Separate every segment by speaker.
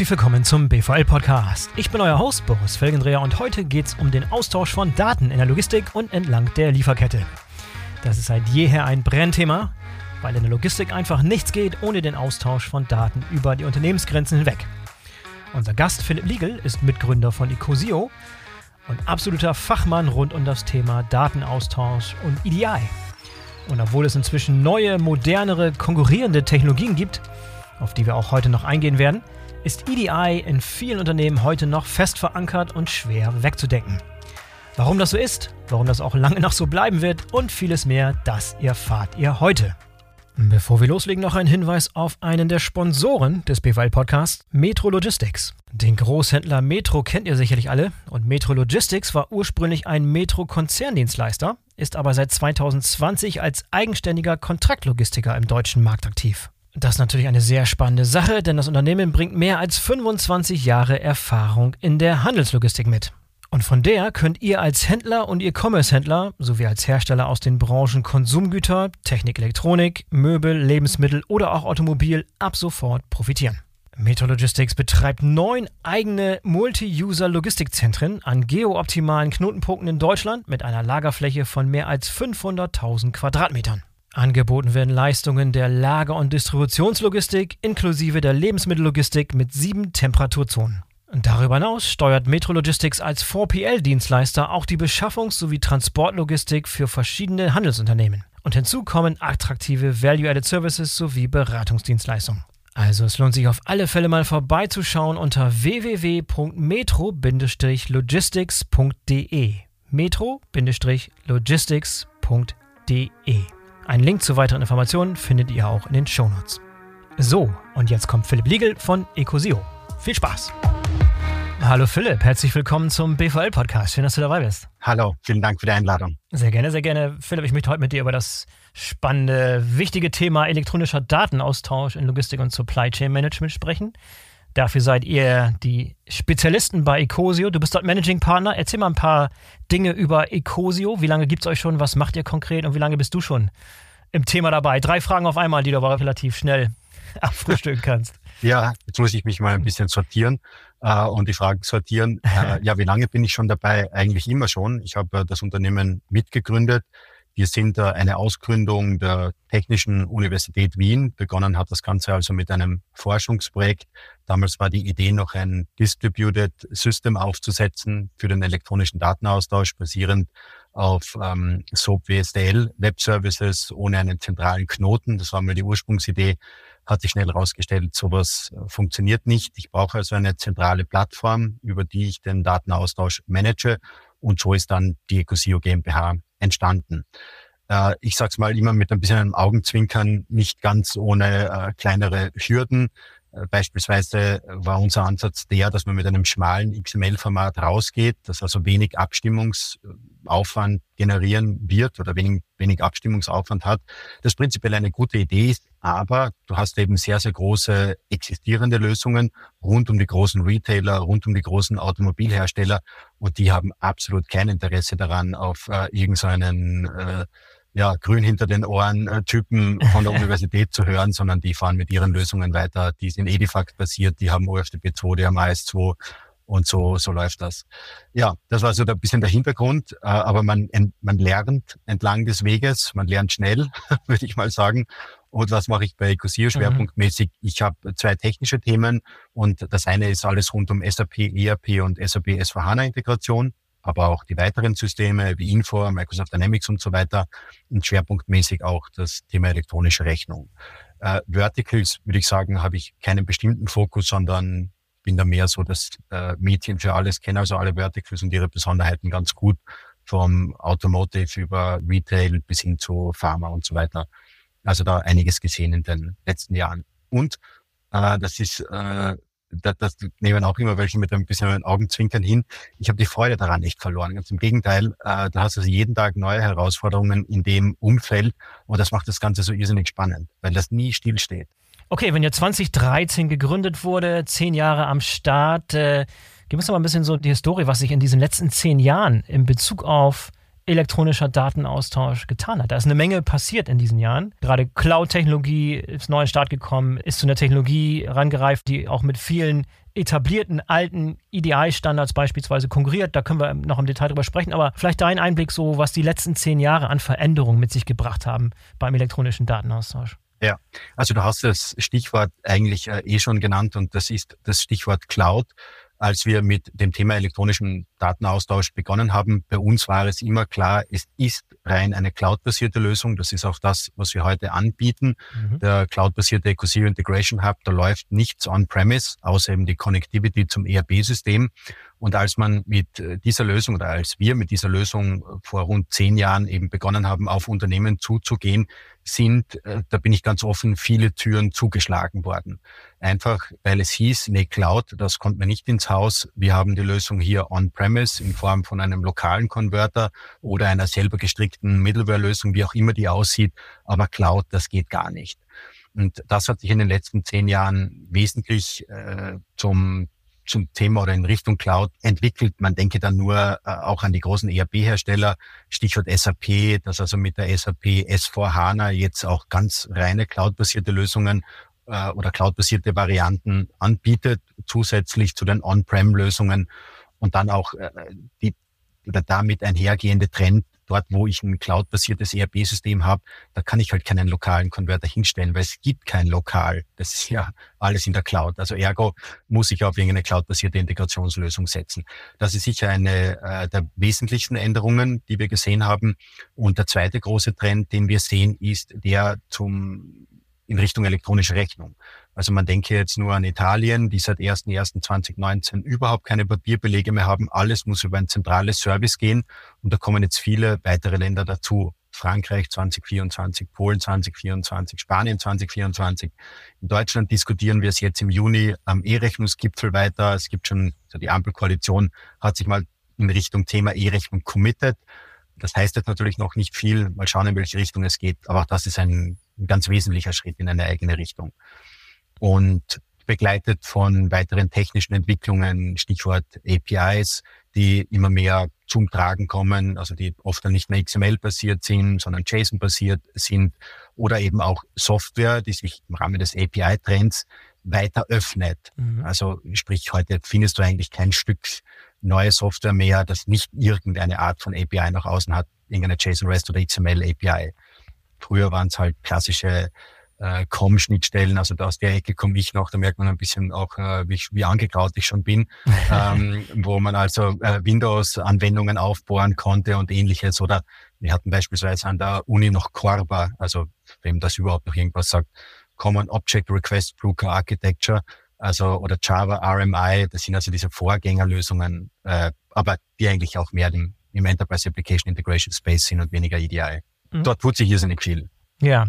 Speaker 1: herzlich willkommen zum BVL-Podcast. Ich bin euer Host Boris Felgendreher und heute geht es um den Austausch von Daten in der Logistik und entlang der Lieferkette. Das ist seit jeher ein Brennthema, weil in der Logistik einfach nichts geht ohne den Austausch von Daten über die Unternehmensgrenzen hinweg. Unser Gast Philipp Liegel ist Mitgründer von Ecosio und absoluter Fachmann rund um das Thema Datenaustausch und EDI. Und obwohl es inzwischen neue, modernere, konkurrierende Technologien gibt, auf die wir auch heute noch eingehen werden, ist EDI in vielen Unternehmen heute noch fest verankert und schwer wegzudenken. Warum das so ist, warum das auch lange noch so bleiben wird und vieles mehr, das erfahrt ihr heute. Bevor wir loslegen, noch ein Hinweis auf einen der Sponsoren des BWL Podcasts, Metro Logistics. Den Großhändler Metro kennt ihr sicherlich alle und Metro Logistics war ursprünglich ein Metro-Konzerndienstleister, ist aber seit 2020 als eigenständiger Kontraktlogistiker im deutschen Markt aktiv. Das ist natürlich eine sehr spannende Sache, denn das Unternehmen bringt mehr als 25 Jahre Erfahrung in der Handelslogistik mit. Und von der könnt ihr als Händler und E-Commerce-Händler sowie als Hersteller aus den Branchen Konsumgüter, Technik, Elektronik, Möbel, Lebensmittel oder auch Automobil ab sofort profitieren. Metrologistics betreibt neun eigene Multi-User-Logistikzentren an geooptimalen Knotenpunkten in Deutschland mit einer Lagerfläche von mehr als 500.000 Quadratmetern. Angeboten werden Leistungen der Lager- und Distributionslogistik inklusive der Lebensmittellogistik mit sieben Temperaturzonen. Darüber hinaus steuert Metro Logistics als 4PL-Dienstleister auch die Beschaffungs- sowie Transportlogistik für verschiedene Handelsunternehmen. Und hinzu kommen attraktive Value-Added Services sowie Beratungsdienstleistungen. Also es lohnt sich auf alle Fälle mal vorbeizuschauen unter www.metro-logistics.de. Metro-logistics.de. Einen Link zu weiteren Informationen findet ihr auch in den Shownotes. So, und jetzt kommt Philipp Liegel von Ecosio. Viel Spaß! Hallo Philipp, herzlich willkommen zum BVL-Podcast. Schön, dass du dabei bist.
Speaker 2: Hallo, vielen Dank für die Einladung.
Speaker 1: Sehr gerne, sehr gerne. Philipp, ich möchte heute mit dir über das spannende, wichtige Thema elektronischer Datenaustausch in Logistik und Supply Chain Management sprechen. Dafür seid ihr die Spezialisten bei Ecosio. Du bist dort Managing Partner. Erzähl mal ein paar Dinge über Ecosio. Wie lange gibt es euch schon? Was macht ihr konkret? Und wie lange bist du schon im Thema dabei? Drei Fragen auf einmal, die du aber relativ schnell abfrühstücken kannst.
Speaker 2: Ja, jetzt muss ich mich mal ein bisschen sortieren äh, und die Fragen sortieren. Äh, ja, wie lange bin ich schon dabei? Eigentlich immer schon. Ich habe äh, das Unternehmen mitgegründet. Wir sind eine Ausgründung der Technischen Universität Wien. Begonnen hat das Ganze also mit einem Forschungsprojekt. Damals war die Idee noch ein Distributed System aufzusetzen für den elektronischen Datenaustausch, basierend auf ähm, SOAP WSDL Web Services ohne einen zentralen Knoten. Das war mal die Ursprungsidee hat sich schnell herausgestellt, sowas äh, funktioniert nicht. Ich brauche also eine zentrale Plattform, über die ich den Datenaustausch manage. Und so ist dann die Ecosio GmbH entstanden. Äh, ich sage es mal immer mit ein bisschen einem Augenzwinkern, nicht ganz ohne äh, kleinere Hürden. Äh, beispielsweise war unser Ansatz der, dass man mit einem schmalen XML-Format rausgeht, das also wenig Abstimmungsaufwand generieren wird oder wenig, wenig Abstimmungsaufwand hat. Das prinzipiell eine gute Idee ist, aber du hast eben sehr, sehr große existierende Lösungen rund um die großen Retailer, rund um die großen Automobilhersteller und die haben absolut kein Interesse daran, auf äh, irgendeinen äh, ja, grün hinter den Ohren äh, Typen von der Universität zu hören, sondern die fahren mit ihren Lösungen weiter. Die sind Edifact basiert, die haben OFTP 2, die haben AS2 und so, so läuft das. Ja, das war so ein bisschen der Hintergrund, äh, aber man, man lernt entlang des Weges, man lernt schnell, würde ich mal sagen. Und was mache ich bei Ecosio mhm. schwerpunktmäßig? Mhm. Ich habe zwei technische Themen und das eine ist alles rund um SAP, ERP und SAP S4HANA Integration aber auch die weiteren Systeme wie Info, Microsoft Dynamics und so weiter und schwerpunktmäßig auch das Thema elektronische Rechnung. Äh, Verticals, würde ich sagen, habe ich keinen bestimmten Fokus, sondern bin da mehr so das äh, Mädchen für alles, kenne also alle Verticals und ihre Besonderheiten ganz gut, vom Automotive über Retail bis hin zu Pharma und so weiter. Also da einiges gesehen in den letzten Jahren. Und äh, das ist äh, das, das nehmen auch immer welche mit ein bisschen Augenzwinkern hin. Ich habe die Freude daran nicht verloren. Ganz im Gegenteil, äh, da hast du jeden Tag neue Herausforderungen in dem Umfeld und das macht das Ganze so irrsinnig spannend, weil das nie stillsteht.
Speaker 1: Okay, wenn ihr 2013 gegründet wurde, zehn Jahre am Start, äh, gib uns doch mal ein bisschen so die Historie, was sich in diesen letzten zehn Jahren in Bezug auf elektronischer Datenaustausch getan hat. Da ist eine Menge passiert in diesen Jahren. Gerade Cloud-Technologie ist neu in den Start gekommen, ist zu einer Technologie rangereift, die auch mit vielen etablierten alten EDI-Standards beispielsweise konkurriert. Da können wir noch im Detail drüber sprechen. Aber vielleicht dein Einblick so, was die letzten zehn Jahre an Veränderungen mit sich gebracht haben beim elektronischen Datenaustausch.
Speaker 2: Ja, also du hast das Stichwort eigentlich äh, eh schon genannt und das ist das Stichwort Cloud als wir mit dem Thema elektronischen Datenaustausch begonnen haben, bei uns war es immer klar, es ist rein eine cloud-basierte Lösung. Das ist auch das, was wir heute anbieten. Mhm. Der cloud-basierte EcoSero Integration Hub, da läuft nichts on-premise, außer eben die Connectivity zum ERP-System. Und als man mit äh, dieser Lösung oder als wir mit dieser Lösung vor rund zehn Jahren eben begonnen haben, auf Unternehmen zuzugehen, sind, äh, da bin ich ganz offen, viele Türen zugeschlagen worden. Einfach, weil es hieß, nee, Cloud, das kommt mir nicht ins Haus. Wir haben die Lösung hier on-premise in Form von einem lokalen Converter oder einer selber gestrickten Middleware-Lösung, wie auch immer die aussieht. Aber Cloud, das geht gar nicht. Und das hat sich in den letzten zehn Jahren wesentlich äh, zum zum Thema oder in Richtung Cloud entwickelt. Man denke dann nur äh, auch an die großen ERP-Hersteller, Stichwort SAP, das also mit der SAP S4 HANA jetzt auch ganz reine cloud-basierte Lösungen äh, oder cloud-basierte Varianten anbietet, zusätzlich zu den On-Prem-Lösungen und dann auch äh, die oder damit einhergehende Trend dort, wo ich ein cloud-basiertes ERP-System habe, da kann ich halt keinen lokalen Converter hinstellen, weil es gibt kein Lokal. Das ist ja alles in der Cloud. Also ergo muss ich auf irgendeine cloud-basierte Integrationslösung setzen. Das ist sicher eine äh, der wesentlichsten Änderungen, die wir gesehen haben. Und der zweite große Trend, den wir sehen, ist der zum in Richtung elektronische Rechnung. Also man denke jetzt nur an Italien, die seit 1.1.2019 überhaupt keine Papierbelege mehr haben. Alles muss über ein zentrales Service gehen. Und da kommen jetzt viele weitere Länder dazu. Frankreich 2024, Polen 2024, Spanien 2024. In Deutschland diskutieren wir es jetzt im Juni am E-Rechnungsgipfel weiter. Es gibt schon, also die Ampelkoalition hat sich mal in Richtung Thema E-Rechnung committed. Das heißt jetzt natürlich noch nicht viel. Mal schauen, in welche Richtung es geht. Aber auch das ist ein ganz wesentlicher Schritt in eine eigene Richtung und begleitet von weiteren technischen Entwicklungen, Stichwort APIs, die immer mehr zum Tragen kommen, also die oft dann nicht mehr XML-basiert sind, sondern JSON-basiert sind oder eben auch Software, die sich im Rahmen des API-Trends weiter öffnet. Mhm. Also sprich, heute findest du eigentlich kein Stück neue Software mehr, das nicht irgendeine Art von API nach außen hat, irgendeine JSON-REST oder XML-API. Früher waren es halt klassische äh, COM-Schnittstellen, also da aus der Ecke komme ich noch, da merkt man ein bisschen auch, äh, wie, wie angegraut ich schon bin, ähm, wo man also äh, Windows-Anwendungen aufbohren konnte und ähnliches. Oder wir hatten beispielsweise an der Uni noch Corba, also wem das überhaupt noch irgendwas sagt, Common Object Request Broker Architecture, also oder Java RMI, das sind also diese Vorgängerlösungen, äh, aber die eigentlich auch mehr im, im Enterprise Application Integration Space sind und weniger EDI. Mhm. Dort tut sich irrsinnig viel.
Speaker 1: Ja,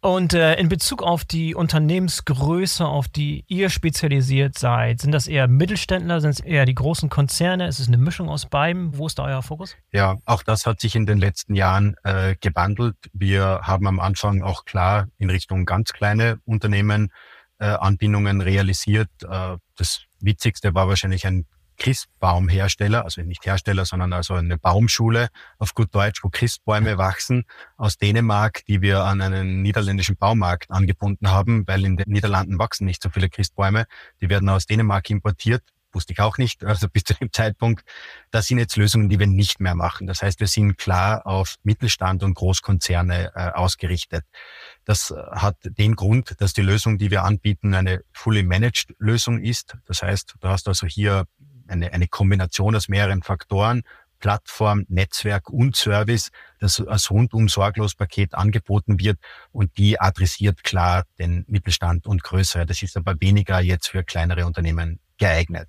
Speaker 1: und äh, in Bezug auf die Unternehmensgröße, auf die ihr spezialisiert seid, sind das eher Mittelständler, sind es eher die großen Konzerne? Ist es eine Mischung aus beiden? Wo ist da euer Fokus?
Speaker 2: Ja, auch das hat sich in den letzten Jahren äh, gewandelt. Wir haben am Anfang auch klar in Richtung ganz kleine Unternehmen äh, Anbindungen realisiert. Äh, das Witzigste war wahrscheinlich ein Christbaumhersteller, also nicht Hersteller, sondern also eine Baumschule auf gut Deutsch, wo Christbäume wachsen aus Dänemark, die wir an einen niederländischen Baumarkt angebunden haben, weil in den Niederlanden wachsen nicht so viele Christbäume. Die werden aus Dänemark importiert. Wusste ich auch nicht, also bis zu dem Zeitpunkt. Das sind jetzt Lösungen, die wir nicht mehr machen. Das heißt, wir sind klar auf Mittelstand und Großkonzerne äh, ausgerichtet. Das äh, hat den Grund, dass die Lösung, die wir anbieten, eine fully managed Lösung ist. Das heißt, du hast also hier eine, eine Kombination aus mehreren Faktoren, Plattform, Netzwerk und Service, das als rundum sorglos Paket angeboten wird und die adressiert klar den Mittelstand und größere. Das ist aber weniger jetzt für kleinere Unternehmen geeignet.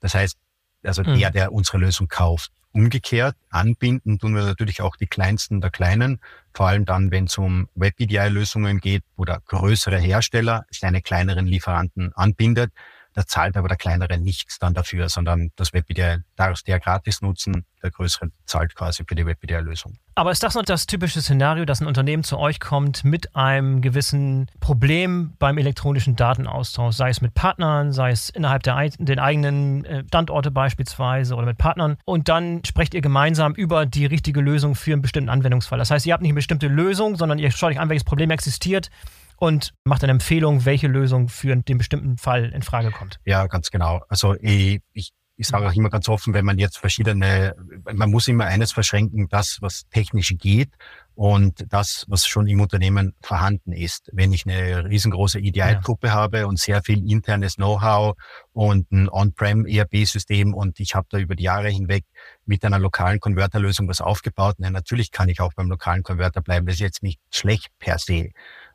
Speaker 2: Das heißt, also mhm. der, der unsere Lösung kauft. Umgekehrt anbinden tun wir natürlich auch die kleinsten der kleinen, vor allem dann, wenn es um Web-EDI-Lösungen geht oder größere Hersteller seine kleineren Lieferanten anbindet, Da zahlt aber der kleinere nichts dann dafür, sondern das WebIDI darfst du ja gratis nutzen, der größere zahlt quasi für die WebIDI-Lösung.
Speaker 1: Aber ist das noch das typische Szenario, dass ein Unternehmen zu euch kommt mit einem gewissen Problem beim elektronischen Datenaustausch, sei es mit Partnern, sei es innerhalb der den eigenen äh, Standorte beispielsweise oder mit Partnern und dann sprecht ihr gemeinsam über die richtige Lösung für einen bestimmten Anwendungsfall. Das heißt, ihr habt nicht eine bestimmte Lösung, sondern ihr schaut euch an, welches Problem existiert und macht eine Empfehlung, welche Lösung für den bestimmten Fall in Frage kommt.
Speaker 2: Ja, ganz genau. Also ich, ich ich sage auch immer ganz offen, wenn man jetzt verschiedene, man muss immer eines verschränken, das, was technisch geht und das, was schon im Unternehmen vorhanden ist. Wenn ich eine riesengroße EDI-Gruppe ja. habe und sehr viel internes Know-how und ein On-Prem ERP-System und ich habe da über die Jahre hinweg mit einer lokalen Konverterlösung was aufgebaut, na, natürlich kann ich auch beim lokalen Konverter bleiben. Das ist jetzt nicht schlecht per se.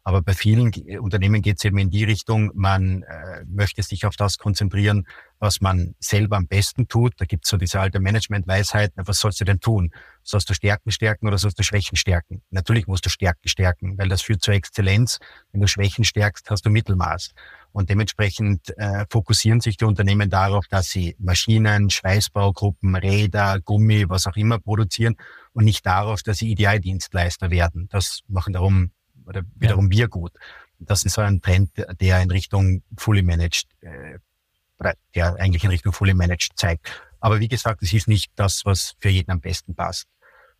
Speaker 2: Aber bei vielen Unternehmen geht es eben in die Richtung, man äh, möchte sich auf das konzentrieren, was man selber am besten tut. Da gibt es so diese alte Management-Weisheit, was sollst du denn tun? Sollst du Stärken stärken oder sollst du Schwächen stärken? Natürlich musst du Stärken stärken, weil das führt zur Exzellenz. Wenn du Schwächen stärkst, hast du Mittelmaß. Und dementsprechend äh, fokussieren sich die Unternehmen darauf, dass sie Maschinen, Schweißbaugruppen, Räder, Gummi, was auch immer produzieren und nicht darauf, dass sie EDI-Dienstleister werden. Das machen darum oder wiederum ja. wir gut. Das ist so ein Trend, der in Richtung Fully Managed, äh, der eigentlich in Richtung Fully Managed zeigt. Aber wie gesagt, es ist nicht das, was für jeden am besten passt.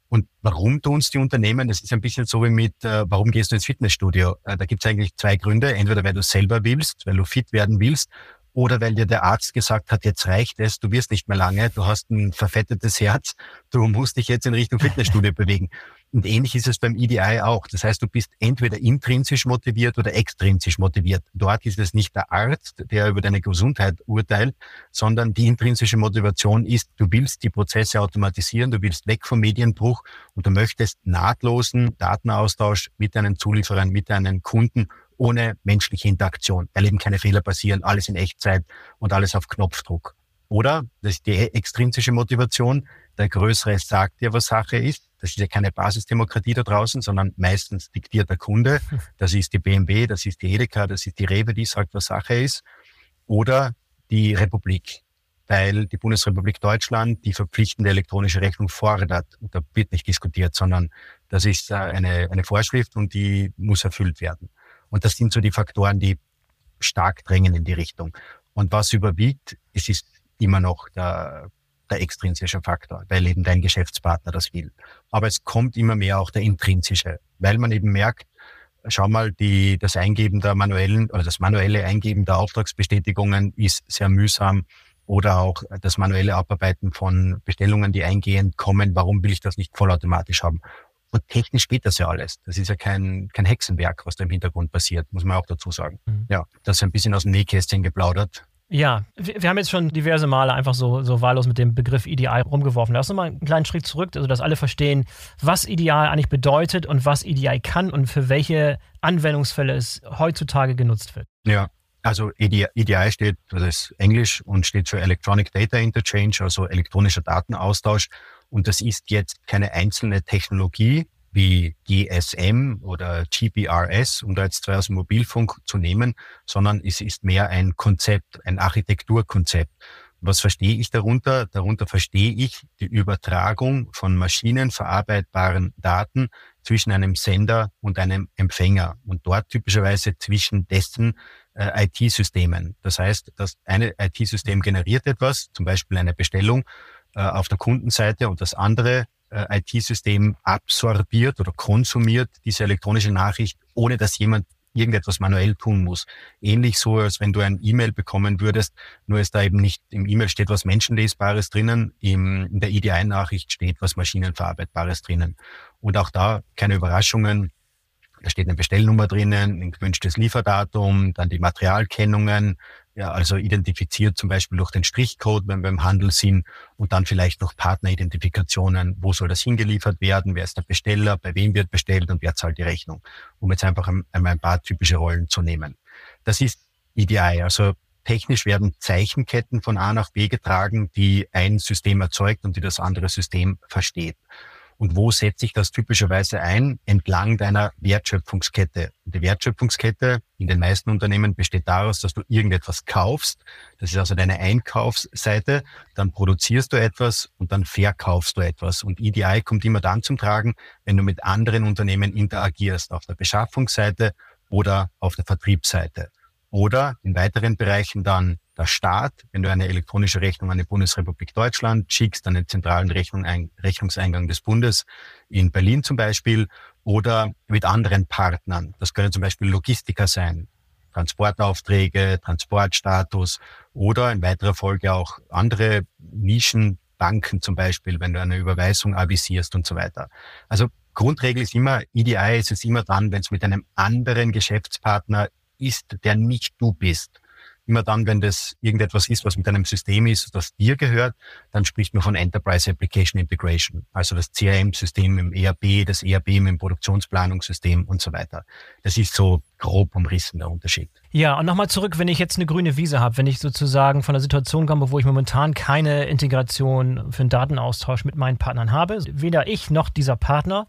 Speaker 2: Und warum tun es die Unternehmen? Das ist ein bisschen so wie mit, äh, warum gehst du ins Fitnessstudio? Äh, da gibt es eigentlich zwei Gründe. Entweder weil du selber willst, weil du fit werden willst, oder weil dir der Arzt gesagt hat, jetzt reicht es, du wirst nicht mehr lange, du hast ein verfettetes Herz, du musst dich jetzt in Richtung Fitnessstudio bewegen. Und ähnlich ist es beim EDI auch. Das heißt, du bist entweder intrinsisch motiviert oder extrinsisch motiviert. Dort ist es nicht der Arzt, der über deine Gesundheit urteilt, sondern die intrinsische Motivation ist, du willst die Prozesse automatisieren, du willst weg vom Medienbruch und du möchtest nahtlosen Datenaustausch mit deinen Zulieferern, mit deinen Kunden ohne menschliche Interaktion, weil eben keine Fehler passieren, alles in Echtzeit und alles auf Knopfdruck. Oder, das ist die extrinsische Motivation, der Größere sagt dir, was Sache ist. Das ist ja keine Basisdemokratie da draußen, sondern meistens diktiert der Kunde. Das ist die BMW, das ist die Edeka, das ist die Rewe, die sagt, was Sache ist. Oder die Republik, weil die Bundesrepublik Deutschland die verpflichtende elektronische Rechnung fordert. Und da wird nicht diskutiert, sondern das ist äh, eine, eine Vorschrift und die muss erfüllt werden. Und das sind so die Faktoren, die stark drängen in die Richtung. Und was überwiegt, es ist immer noch der, der extrinsische Faktor, weil eben dein Geschäftspartner das will. Aber es kommt immer mehr auch der intrinsische, weil man eben merkt, schau mal, die, das Eingeben der manuellen oder das manuelle Eingeben der Auftragsbestätigungen ist sehr mühsam oder auch das manuelle Abarbeiten von Bestellungen, die eingehend kommen. Warum will ich das nicht vollautomatisch haben? Und technisch geht das ja alles. Das ist ja kein, kein Hexenwerk, was da im Hintergrund passiert, muss man auch dazu sagen. Mhm. Ja, das ist ein bisschen aus dem Nähkästchen geplaudert.
Speaker 1: Ja, wir haben jetzt schon diverse Male einfach so, so wahllos mit dem Begriff ideal rumgeworfen. Lass uns mal einen kleinen Schritt zurück, also dass alle verstehen, was ideal eigentlich bedeutet und was ideal kann und für welche Anwendungsfälle es heutzutage genutzt wird.
Speaker 2: Ja, also EDI steht, das ist Englisch und steht für Electronic Data Interchange, also elektronischer Datenaustausch. Und das ist jetzt keine einzelne Technologie wie GSM oder GPRS, um da jetzt zwei aus dem Mobilfunk zu nehmen, sondern es ist mehr ein Konzept, ein Architekturkonzept. Was verstehe ich darunter? Darunter verstehe ich die Übertragung von maschinenverarbeitbaren Daten zwischen einem Sender und einem Empfänger und dort typischerweise zwischen dessen äh, IT-Systemen. Das heißt, das eine IT-System generiert etwas, zum Beispiel eine Bestellung äh, auf der Kundenseite und das andere äh, IT-System absorbiert oder konsumiert diese elektronische Nachricht, ohne dass jemand irgendetwas manuell tun muss. Ähnlich so, als wenn du ein E-Mail bekommen würdest, nur ist da eben nicht im E-Mail steht was Menschenlesbares drinnen, im, in der EDI-Nachricht steht was Maschinenverarbeitbares drinnen. Und auch da keine Überraschungen. Da steht eine Bestellnummer drinnen, ein gewünschtes Lieferdatum, dann die Materialkennungen, ja, also identifiziert zum Beispiel durch den Strichcode, wenn wir im Handel sind und dann vielleicht noch Partneridentifikationen. Wo soll das hingeliefert werden? Wer ist der Besteller? Bei wem wird bestellt und wer zahlt die Rechnung? Um jetzt einfach einmal ein paar typische Rollen zu nehmen. Das ist EDI. Also technisch werden Zeichenketten von A nach B getragen, die ein System erzeugt und die das andere System versteht. Und wo setze ich das typischerweise ein? Entlang deiner Wertschöpfungskette. Die Wertschöpfungskette in den meisten Unternehmen besteht daraus, dass du irgendetwas kaufst. Das ist also deine Einkaufsseite. Dann produzierst du etwas und dann verkaufst du etwas. Und EDI kommt immer dann zum Tragen, wenn du mit anderen Unternehmen interagierst, auf der Beschaffungsseite oder auf der Vertriebsseite. Oder in weiteren Bereichen dann der Staat, wenn du eine elektronische Rechnung an die Bundesrepublik Deutschland schickst, an den zentralen Rechnung, Rechnungseingang des Bundes in Berlin zum Beispiel, oder mit anderen Partnern. Das können zum Beispiel Logistiker sein, Transportaufträge, Transportstatus oder in weiterer Folge auch andere Nischenbanken zum Beispiel, wenn du eine Überweisung avisierst und so weiter. Also Grundregel ist immer, EDI ist es immer dann, wenn es mit einem anderen Geschäftspartner ist, der nicht du bist. Immer dann, wenn das irgendetwas ist, was mit einem System ist, das dir gehört, dann spricht man von Enterprise Application Integration, also das CRM-System im ERP, das ERP im Produktionsplanungssystem und so weiter. Das ist so grob umrissen der Unterschied.
Speaker 1: Ja, und nochmal zurück, wenn ich jetzt eine grüne Wiese habe, wenn ich sozusagen von der Situation komme, wo ich momentan keine Integration für einen Datenaustausch mit meinen Partnern habe, weder ich noch dieser Partner,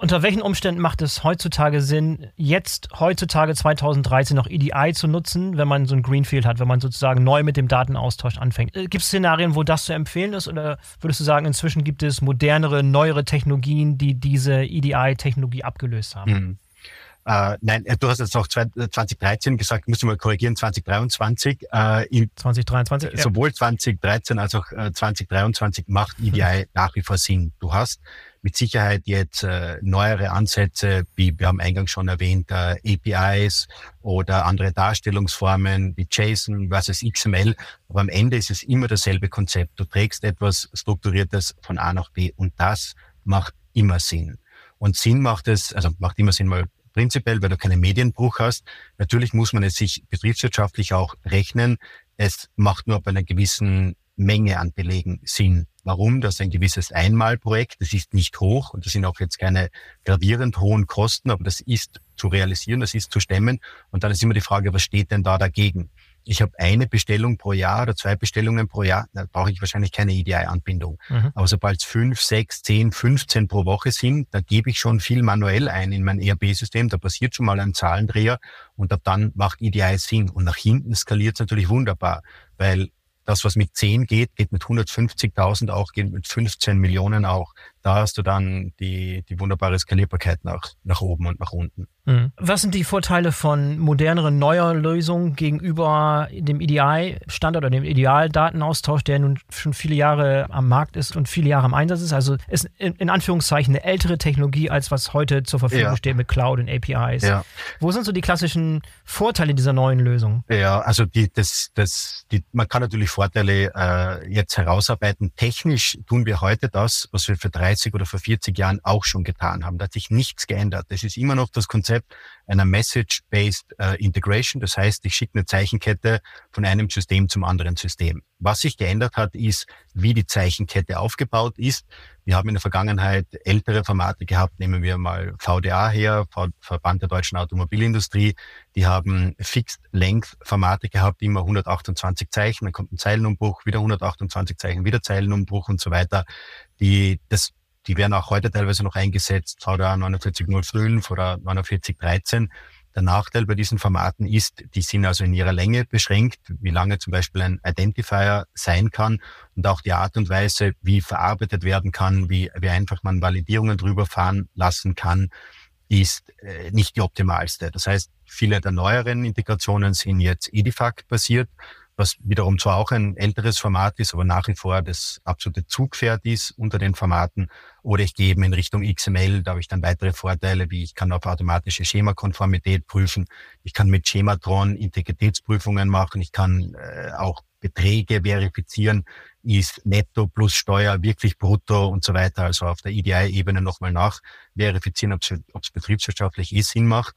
Speaker 1: unter welchen Umständen macht es heutzutage Sinn, jetzt heutzutage 2013 noch EDI zu nutzen, wenn man so ein Greenfield hat, wenn man sozusagen neu mit dem Datenaustausch anfängt? Äh, gibt es Szenarien, wo das zu empfehlen ist oder würdest du sagen, inzwischen gibt es modernere, neuere Technologien, die diese EDI-Technologie abgelöst haben? Mhm.
Speaker 2: Äh, nein, äh, du hast jetzt auch 2013 gesagt, müssen wir korrigieren, 2023.
Speaker 1: Äh, in 2023?
Speaker 2: Ja. Sowohl 2013 als auch äh, 2023 macht EDI nach wie vor Sinn. Du hast mit Sicherheit jetzt äh, neuere Ansätze, wie wir haben eingangs schon erwähnt, äh, APIs oder andere Darstellungsformen wie JSON versus XML. Aber am Ende ist es immer dasselbe Konzept. Du trägst etwas Strukturiertes von A nach B und das macht immer Sinn. Und Sinn macht es, also macht immer Sinn, weil prinzipiell, weil du keinen Medienbruch hast. Natürlich muss man es sich betriebswirtschaftlich auch rechnen. Es macht nur bei einer gewissen Menge an Belegen Sinn. Warum? Das ist ein gewisses Einmalprojekt. Das ist nicht hoch und das sind auch jetzt keine gravierend hohen Kosten, aber das ist zu realisieren, das ist zu stemmen. Und dann ist immer die Frage, was steht denn da dagegen? ich habe eine Bestellung pro Jahr oder zwei Bestellungen pro Jahr, da brauche ich wahrscheinlich keine EDI-Anbindung. Mhm. Aber sobald es fünf, sechs, zehn, 15 pro Woche sind, da gebe ich schon viel manuell ein in mein ERP-System, da passiert schon mal ein Zahlendreher und ab dann macht EDI Sinn. Und nach hinten skaliert es natürlich wunderbar, weil das, was mit 10 geht, geht mit 150.000 auch, geht mit 15 Millionen auch. Da hast du dann die, die wunderbare Skalierbarkeit nach, nach oben und nach unten.
Speaker 1: Mhm. Was sind die Vorteile von moderneren, neuer Lösungen gegenüber dem EDI-Standard oder dem Idealdatenaustausch, der nun schon viele Jahre am Markt ist und viele Jahre im Einsatz ist? Also ist in, in Anführungszeichen eine ältere Technologie, als was heute zur Verfügung ja. steht mit Cloud und APIs. Ja. Wo sind so die klassischen Vorteile dieser neuen Lösung?
Speaker 2: Ja, also die, das, das, die, man kann natürlich Vorteile äh, jetzt herausarbeiten. Technisch tun wir heute das, was wir für 30 oder vor 40 Jahren auch schon getan haben. Da hat sich nichts geändert. Das ist immer noch das Konzept einer Message-Based äh, Integration. Das heißt, ich schicke eine Zeichenkette von einem System zum anderen System. Was sich geändert hat, ist, wie die Zeichenkette aufgebaut ist. Wir haben in der Vergangenheit ältere Formate gehabt. Nehmen wir mal VDA her, Verband der deutschen Automobilindustrie. Die haben Fixed-Length-Formate gehabt, immer 128 Zeichen. Dann kommt ein Zeilenumbruch, wieder 128 Zeichen, wieder Zeilenumbruch und so weiter. Die, das die werden auch heute teilweise noch eingesetzt, VDA 4905 oder 4913. Der Nachteil bei diesen Formaten ist, die sind also in ihrer Länge beschränkt, wie lange zum Beispiel ein Identifier sein kann und auch die Art und Weise, wie verarbeitet werden kann, wie, wie einfach man Validierungen drüber fahren lassen kann, ist äh, nicht die optimalste. Das heißt, viele der neueren Integrationen sind jetzt EDIFACT basiert was wiederum zwar auch ein älteres Format ist, aber nach wie vor das absolute Zugpferd ist unter den Formaten. Oder ich gehe eben in Richtung XML, da habe ich dann weitere Vorteile, wie ich kann auf automatische Schemakonformität prüfen. Ich kann mit Schematron Integritätsprüfungen machen. Ich kann äh, auch Beträge verifizieren. Ist netto plus Steuer wirklich brutto und so weiter. Also auf der EDI-Ebene nochmal nach verifizieren, ob es betriebswirtschaftlich eh Sinn macht.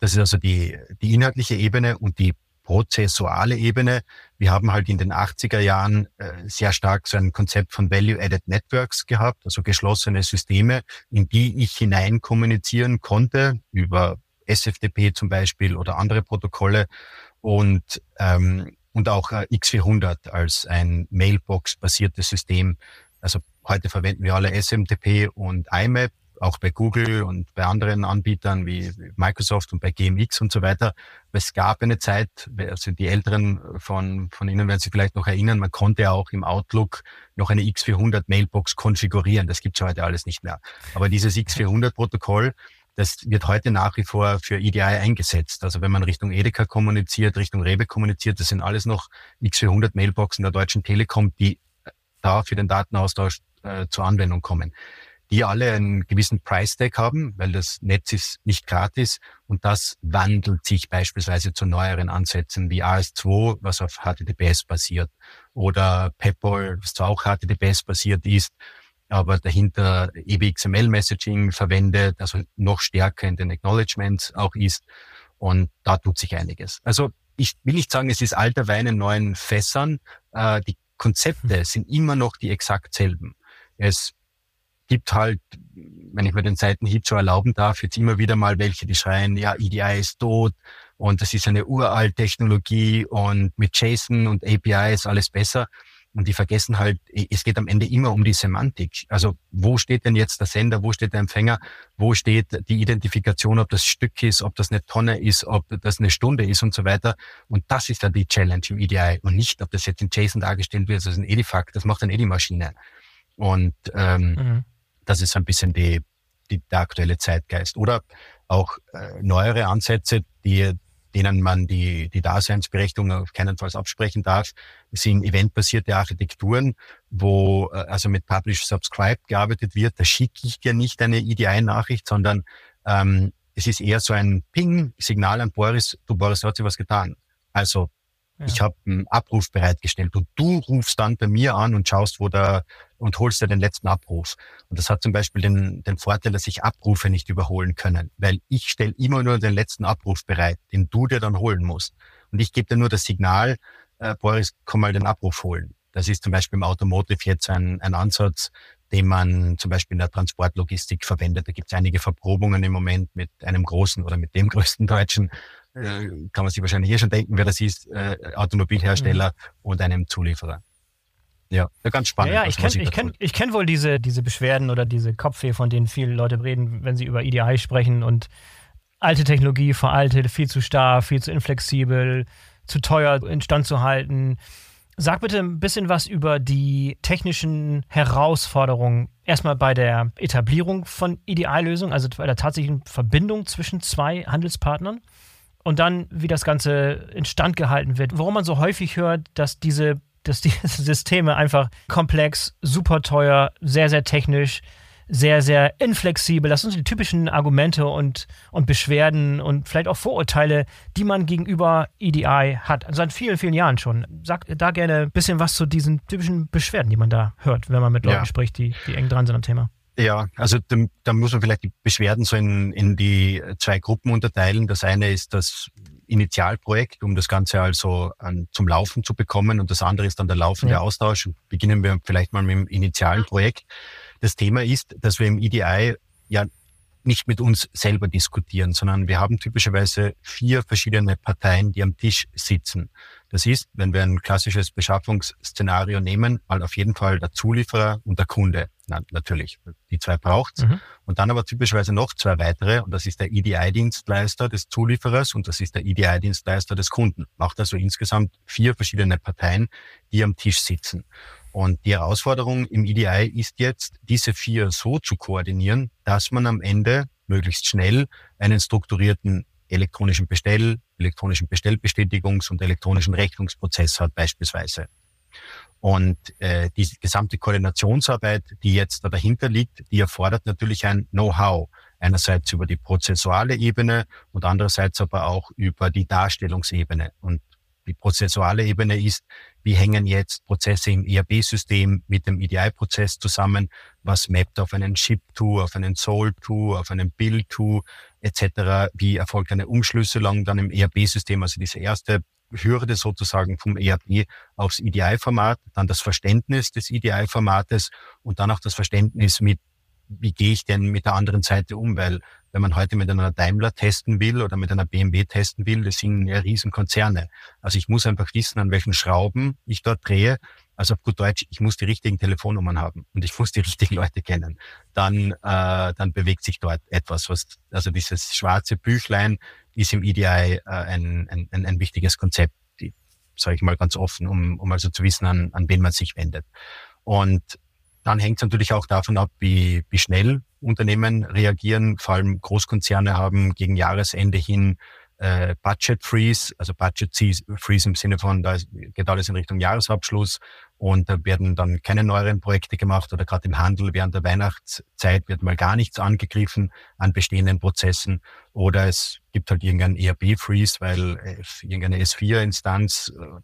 Speaker 2: Das ist also die, die inhaltliche Ebene und die prozessuale Ebene. Wir haben halt in den 80er Jahren äh, sehr stark so ein Konzept von Value-Added Networks gehabt, also geschlossene Systeme, in die ich hinein kommunizieren konnte über SFTP zum Beispiel oder andere Protokolle und und auch äh, X400 als ein Mailbox-basiertes System. Also heute verwenden wir alle SMTP und IMAP auch bei Google und bei anderen Anbietern wie Microsoft und bei GMX und so weiter. Es gab eine Zeit, also die Älteren von, von Ihnen werden sich vielleicht noch erinnern, man konnte auch im Outlook noch eine X400 Mailbox konfigurieren. Das gibt es heute alles nicht mehr. Aber dieses X400-Protokoll, das wird heute nach wie vor für EDI eingesetzt. Also wenn man Richtung Edeka kommuniziert, Richtung Rewe kommuniziert, das sind alles noch X400 Mailboxen der Deutschen Telekom, die da für den Datenaustausch äh, zur Anwendung kommen die alle einen gewissen Price Tag haben, weil das Netz ist nicht gratis und das wandelt sich beispielsweise zu neueren Ansätzen wie AS2, was auf HTTPS basiert oder PayPal, was zwar auch HTTPS basiert ist, aber dahinter EBXML Messaging verwendet, also noch stärker in den Acknowledgements auch ist und da tut sich einiges. Also ich will nicht sagen, es ist alter Wein in neuen Fässern, äh, die Konzepte sind immer noch die exakt selben. Es gibt halt, wenn ich mir den Seitenhieb so erlauben darf, jetzt immer wieder mal welche, die schreien, ja, EDI ist tot und das ist eine uralt Technologie und mit JSON und API ist alles besser. Und die vergessen halt, es geht am Ende immer um die Semantik. Also wo steht denn jetzt der Sender, wo steht der Empfänger, wo steht die Identifikation, ob das Stück ist, ob das eine Tonne ist, ob das eine Stunde ist und so weiter. Und das ist ja die Challenge im EDI und nicht, ob das jetzt in JSON dargestellt wird, also ein Edifact, das macht dann eh die Maschine. Und ähm, mhm. Das ist ein bisschen die, die, der aktuelle Zeitgeist. Oder auch äh, neuere Ansätze, die, denen man die, die Daseinsberechtigung auf keinen Fall absprechen darf, sind eventbasierte Architekturen, wo äh, also mit Publish Subscribe gearbeitet wird. Da schicke ich dir nicht eine EDI-Nachricht, sondern ähm, es ist eher so ein Ping-Signal an Boris, du Boris, hat sich was getan. Also ja. Ich habe einen Abruf bereitgestellt und du rufst dann bei mir an und schaust, wo der und holst dir den letzten Abruf. Und das hat zum Beispiel den, den Vorteil, dass sich Abrufe nicht überholen können, weil ich stelle immer nur den letzten Abruf bereit, den du dir dann holen musst. Und ich gebe dir nur das Signal, äh, Boris, komm mal den Abruf holen. Das ist zum Beispiel im Automotive jetzt ein, ein Ansatz, den man zum Beispiel in der Transportlogistik verwendet. Da gibt es einige Verprobungen im Moment mit einem großen oder mit dem größten deutschen äh, kann man sich wahrscheinlich hier schon denken, wer das ist, äh, Automobilhersteller mhm. und einem Zulieferer. Ja, ganz spannend.
Speaker 1: Ja, ja ich kenne ich kenn, ich kenn wohl diese, diese Beschwerden oder diese Kopfweh, von denen viele Leute reden, wenn sie über EDI sprechen und alte Technologie veraltet, viel zu starr, viel zu inflexibel, zu teuer instand zu halten. Sag bitte ein bisschen was über die technischen Herausforderungen. Erstmal bei der Etablierung von EDI-Lösungen, also bei der tatsächlichen Verbindung zwischen zwei Handelspartnern und dann, wie das Ganze instand gehalten wird. Warum man so häufig hört, dass diese, dass die Systeme einfach komplex, super teuer, sehr, sehr technisch, sehr, sehr inflexibel. Das sind die typischen Argumente und, und Beschwerden und vielleicht auch Vorurteile, die man gegenüber EDI hat. Seit vielen, vielen Jahren schon. Sag da gerne ein bisschen was zu diesen typischen Beschwerden, die man da hört, wenn man mit Leuten ja. spricht, die, die eng dran sind am Thema.
Speaker 2: Ja, also da, da muss man vielleicht die Beschwerden so in, in die zwei Gruppen unterteilen. Das eine ist das Initialprojekt, um das Ganze also an, zum Laufen zu bekommen und das andere ist dann der laufende ja. Austausch. Beginnen wir vielleicht mal mit dem initialen Projekt. Das Thema ist, dass wir im EDI ja nicht mit uns selber diskutieren, sondern wir haben typischerweise vier verschiedene Parteien, die am Tisch sitzen. Das ist, wenn wir ein klassisches Beschaffungsszenario nehmen, mal auf jeden Fall der Zulieferer und der Kunde. Na, natürlich, die zwei braucht's. Mhm. Und dann aber typischerweise noch zwei weitere, und das ist der EDI-Dienstleister des Zulieferers und das ist der EDI-Dienstleister des Kunden. Macht also insgesamt vier verschiedene Parteien, die am Tisch sitzen. Und die Herausforderung im EDI ist jetzt, diese vier so zu koordinieren, dass man am Ende möglichst schnell einen strukturierten elektronischen Bestell, elektronischen Bestellbestätigungs- und elektronischen Rechnungsprozess hat beispielsweise. Und äh, die gesamte Koordinationsarbeit, die jetzt da dahinter liegt, die erfordert natürlich ein Know-how. Einerseits über die prozessuale Ebene und andererseits aber auch über die Darstellungsebene. Und die prozessuale Ebene ist, wie hängen jetzt Prozesse im ERP-System mit dem EDI-Prozess zusammen, was mappt auf einen Ship-To, auf einen Sold-To, auf einen Bill-To etc., wie erfolgt eine Umschlüsselung dann im ERP-System, also diese erste Hürde sozusagen vom ERP aufs EDI-Format, dann das Verständnis des EDI-Formates und dann auch das Verständnis mit, wie gehe ich denn mit der anderen Seite um, weil wenn man heute mit einer Daimler testen will oder mit einer BMW testen will, das sind ja Riesenkonzerne. Also ich muss einfach wissen, an welchen Schrauben ich dort drehe also auf gut Deutsch, ich muss die richtigen Telefonnummern haben und ich muss die richtigen Leute kennen, dann, äh, dann bewegt sich dort etwas, was, also dieses schwarze Büchlein ist im EDI äh, ein, ein, ein wichtiges Konzept, sage ich mal ganz offen, um, um also zu wissen, an, an wen man sich wendet. Und dann hängt es natürlich auch davon ab, wie, wie schnell Unternehmen reagieren. Vor allem Großkonzerne haben gegen Jahresende hin äh, Budget Freeze, also Budget Freeze im Sinne von, da geht alles in Richtung Jahresabschluss und da werden dann keine neueren Projekte gemacht oder gerade im Handel während der Weihnachtszeit wird mal gar nichts angegriffen an bestehenden Prozessen oder es gibt halt irgendeinen ERP-Freeze, weil äh, irgendeine S4-Instanz äh,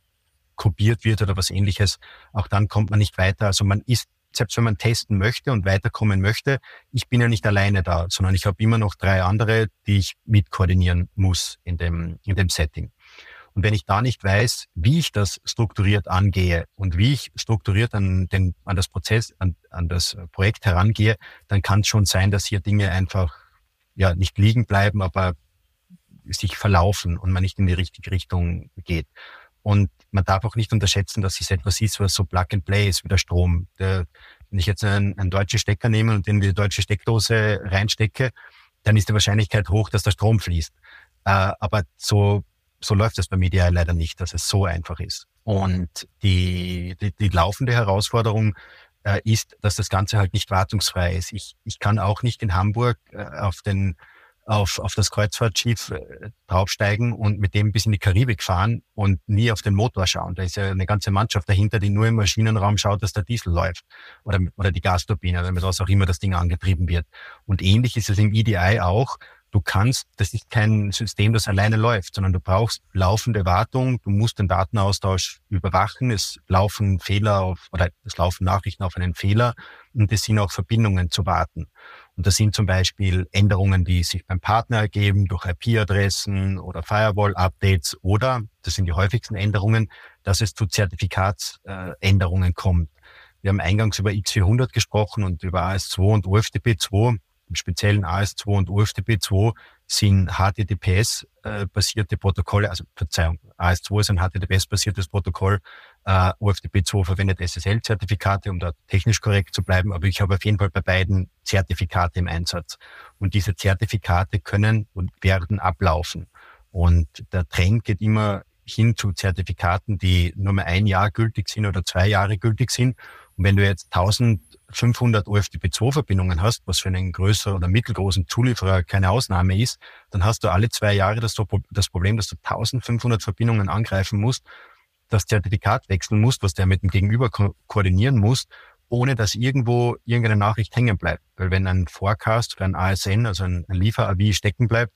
Speaker 2: kopiert wird oder was ähnliches. Auch dann kommt man nicht weiter. Also man ist selbst wenn man testen möchte und weiterkommen möchte, ich bin ja nicht alleine da, sondern ich habe immer noch drei andere, die ich mit koordinieren muss in dem, in dem Setting. Und wenn ich da nicht weiß, wie ich das strukturiert angehe und wie ich strukturiert an, den, an das Prozess, an, an das Projekt herangehe, dann kann es schon sein, dass hier Dinge einfach ja nicht liegen bleiben, aber sich verlaufen und man nicht in die richtige Richtung geht. Und man darf auch nicht unterschätzen, dass es etwas ist, was so Plug and Play ist wie der Strom. Der, wenn ich jetzt einen, einen deutschen Stecker nehme und in die deutsche Steckdose reinstecke, dann ist die Wahrscheinlichkeit hoch, dass der Strom fließt. Äh, aber so, so läuft es bei Media leider nicht, dass es so einfach ist. Und die, die, die laufende Herausforderung äh, ist, dass das Ganze halt nicht wartungsfrei ist. Ich, ich kann auch nicht in Hamburg äh, auf den auf, auf das Kreuzfahrtschiff äh, draufsteigen und mit dem bis in die Karibik fahren und nie auf den Motor schauen. Da ist ja eine ganze Mannschaft dahinter, die nur im Maschinenraum schaut, dass der Diesel läuft oder, oder die Gasturbine oder mit was auch immer das Ding angetrieben wird. Und ähnlich ist es im EDI auch. Du kannst, das ist kein System, das alleine läuft, sondern du brauchst laufende Wartung, du musst den Datenaustausch überwachen, es laufen Fehler auf, oder es laufen Nachrichten auf einen Fehler und es sind auch Verbindungen zu warten. Und das sind zum Beispiel Änderungen, die sich beim Partner ergeben durch IP-Adressen oder Firewall-Updates oder, das sind die häufigsten Änderungen, dass es zu Zertifikatsänderungen kommt. Wir haben eingangs über X400 gesprochen und über AS2 und UFTP2. Im speziellen AS2 und UFTP2 sind HTTPS-basierte Protokolle, also Verzeihung, AS2 ist ein HTTPS-basiertes Protokoll, Uh, UFTP2 verwendet SSL-Zertifikate, um da technisch korrekt zu bleiben, aber ich habe auf jeden Fall bei beiden Zertifikate im Einsatz. Und diese Zertifikate können und werden ablaufen. Und der Trend geht immer hin zu Zertifikaten, die nur mehr ein Jahr gültig sind oder zwei Jahre gültig sind. Und wenn du jetzt 1500 UFTP2-Verbindungen hast, was für einen größeren oder mittelgroßen Zulieferer keine Ausnahme ist, dann hast du alle zwei Jahre das, das Problem, dass du 1500 Verbindungen angreifen musst das Zertifikat wechseln musst, was der mit dem Gegenüber ko koordinieren muss, ohne dass irgendwo irgendeine Nachricht hängen bleibt. Weil wenn ein Forecast für ein ASN, also ein, ein Liefer-AV stecken bleibt,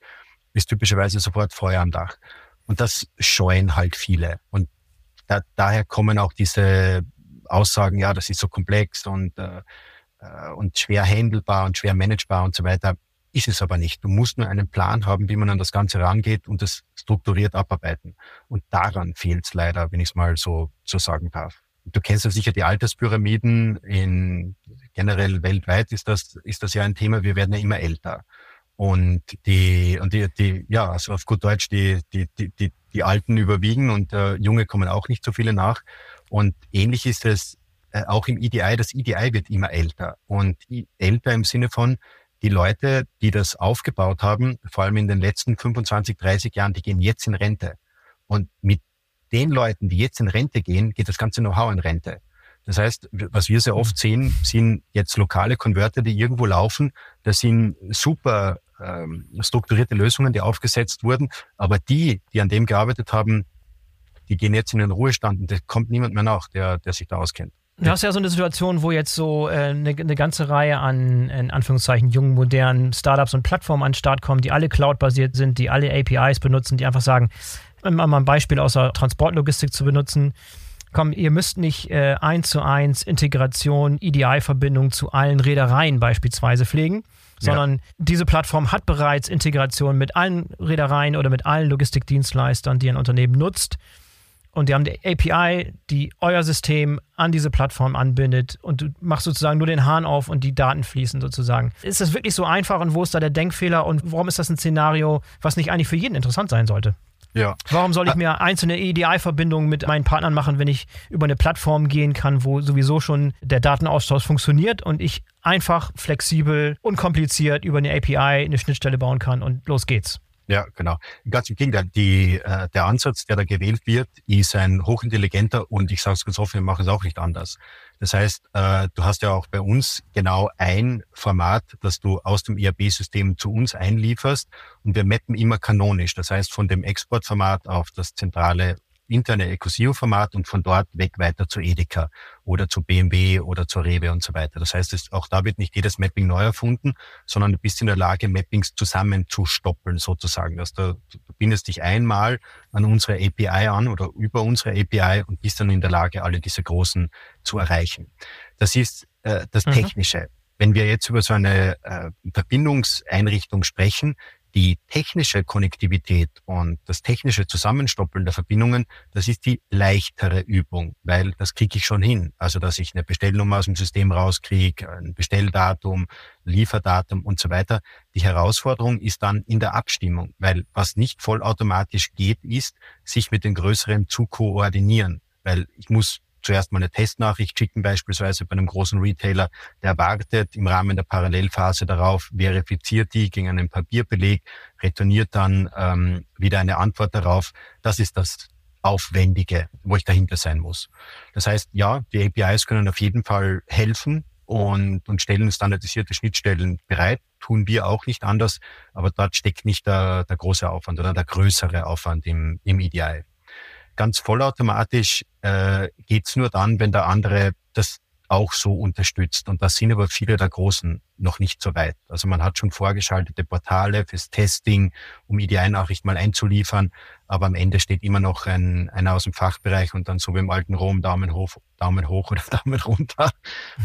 Speaker 2: ist typischerweise sofort Feuer am Dach. Und das scheuen halt viele. Und da, daher kommen auch diese Aussagen, ja, das ist so komplex und, äh, äh und schwer handelbar und schwer managebar und so weiter. Ist es aber nicht. Du musst nur einen Plan haben, wie man an das Ganze rangeht und das strukturiert abarbeiten. Und daran fehlt es leider, wenn ich es mal so, so sagen darf. Du kennst ja sicher die Alterspyramiden. In generell weltweit ist das, ist das ja ein Thema. Wir werden ja immer älter. Und die, und die, die, ja, also auf gut Deutsch, die, die, die, die, die Alten überwiegen und äh, Junge kommen auch nicht so viele nach. Und ähnlich ist es äh, auch im EDI. Das EDI wird immer älter. Und älter im Sinne von, die Leute, die das aufgebaut haben, vor allem in den letzten 25, 30 Jahren, die gehen jetzt in Rente. Und mit den Leuten, die jetzt in Rente gehen, geht das ganze Know-how in Rente. Das heißt, was wir sehr oft sehen, sind jetzt lokale Konverter, die irgendwo laufen. Das sind super ähm, strukturierte Lösungen, die aufgesetzt wurden. Aber die, die an dem gearbeitet haben, die gehen jetzt in den Ruhestand und da kommt niemand mehr nach, der, der sich da auskennt.
Speaker 1: Du hast ja so eine Situation, wo jetzt so äh, eine, eine, ganze Reihe an, in Anführungszeichen, jungen, modernen Startups und Plattformen an den Start kommen, die alle cloud-basiert sind, die alle APIs benutzen, die einfach sagen, mal ein Beispiel aus der Transportlogistik zu benutzen, komm, ihr müsst nicht äh, eins zu eins Integration, EDI-Verbindung zu allen Reedereien beispielsweise pflegen, sondern ja. diese Plattform hat bereits Integration mit allen Reedereien oder mit allen Logistikdienstleistern, die ein Unternehmen nutzt und die haben die API, die euer System an diese Plattform anbindet und du machst sozusagen nur den Hahn auf und die Daten fließen sozusagen. Ist das wirklich so einfach und wo ist da der Denkfehler und warum ist das ein Szenario, was nicht eigentlich für jeden interessant sein sollte? Ja. Warum soll ich mir einzelne EDI-Verbindungen mit meinen Partnern machen, wenn ich über eine Plattform gehen kann, wo sowieso schon der Datenaustausch funktioniert und ich einfach flexibel, unkompliziert über eine API eine Schnittstelle bauen kann und los geht's?
Speaker 2: Ja, genau. Ganz im Gegenteil. Die, äh, der Ansatz, der da gewählt wird, ist ein hochintelligenter und ich sage es ganz offen, wir machen es auch nicht anders. Das heißt, äh, du hast ja auch bei uns genau ein Format, das du aus dem ERP-System zu uns einlieferst und wir mappen immer kanonisch. Das heißt, von dem Exportformat auf das zentrale interne Ecosio-Format und von dort weg weiter zu Edeka oder zu BMW oder zur Rewe und so weiter. Das heißt, auch da wird nicht jedes Mapping neu erfunden, sondern du bist in der Lage, Mappings zusammenzustoppeln sozusagen. Dass du, du bindest dich einmal an unsere API an oder über unsere API und bist dann in der Lage, alle diese großen zu erreichen. Das ist äh, das mhm. Technische. Wenn wir jetzt über so eine äh, Verbindungseinrichtung sprechen, die technische Konnektivität und das technische Zusammenstoppeln der Verbindungen, das ist die leichtere Übung, weil das kriege ich schon hin. Also, dass ich eine Bestellnummer aus dem System rauskriege, ein Bestelldatum, Lieferdatum und so weiter. Die Herausforderung ist dann in der Abstimmung, weil was nicht vollautomatisch geht, ist, sich mit den größeren zu koordinieren. Weil ich muss zuerst mal eine Testnachricht schicken, beispielsweise bei einem großen Retailer, der wartet im Rahmen der Parallelphase darauf, verifiziert die gegen einen Papierbeleg, retourniert dann ähm, wieder eine Antwort darauf. Das ist das Aufwendige, wo ich dahinter sein muss. Das heißt, ja, die APIs können auf jeden Fall helfen und, und stellen standardisierte Schnittstellen bereit. Tun wir auch nicht anders, aber dort steckt nicht der, der große Aufwand oder der größere Aufwand im, im EDI ganz vollautomatisch äh, geht's nur dann, wenn der andere das auch so unterstützt. Und da sind aber viele der Großen noch nicht so weit. Also man hat schon vorgeschaltete Portale fürs Testing, um EDI-Nachricht mal einzuliefern. Aber am Ende steht immer noch ein, einer aus dem Fachbereich und dann so wie im alten Rom Daumen hoch, Daumen hoch oder Daumen runter,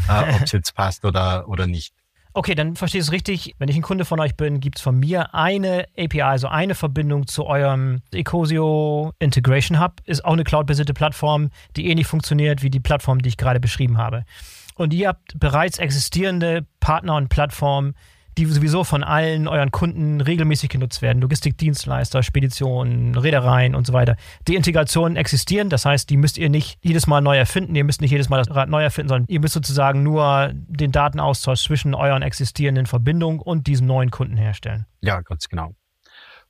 Speaker 2: äh, ob es jetzt passt oder, oder nicht.
Speaker 1: Okay, dann verstehe ich es richtig. Wenn ich ein Kunde von euch bin, gibt es von mir eine API, also eine Verbindung zu eurem Ecosio Integration Hub. Ist auch eine cloud-basierte Plattform, die ähnlich funktioniert wie die Plattform, die ich gerade beschrieben habe. Und ihr habt bereits existierende Partner und Plattformen, die sowieso von allen euren Kunden regelmäßig genutzt werden. Logistikdienstleister, Speditionen, Reedereien und so weiter. Die Integrationen existieren, das heißt, die müsst ihr nicht jedes Mal neu erfinden, ihr müsst nicht jedes Mal das Rad neu erfinden, sondern ihr müsst sozusagen nur den Datenaustausch zwischen euren existierenden Verbindungen und diesem neuen Kunden herstellen.
Speaker 2: Ja, ganz genau.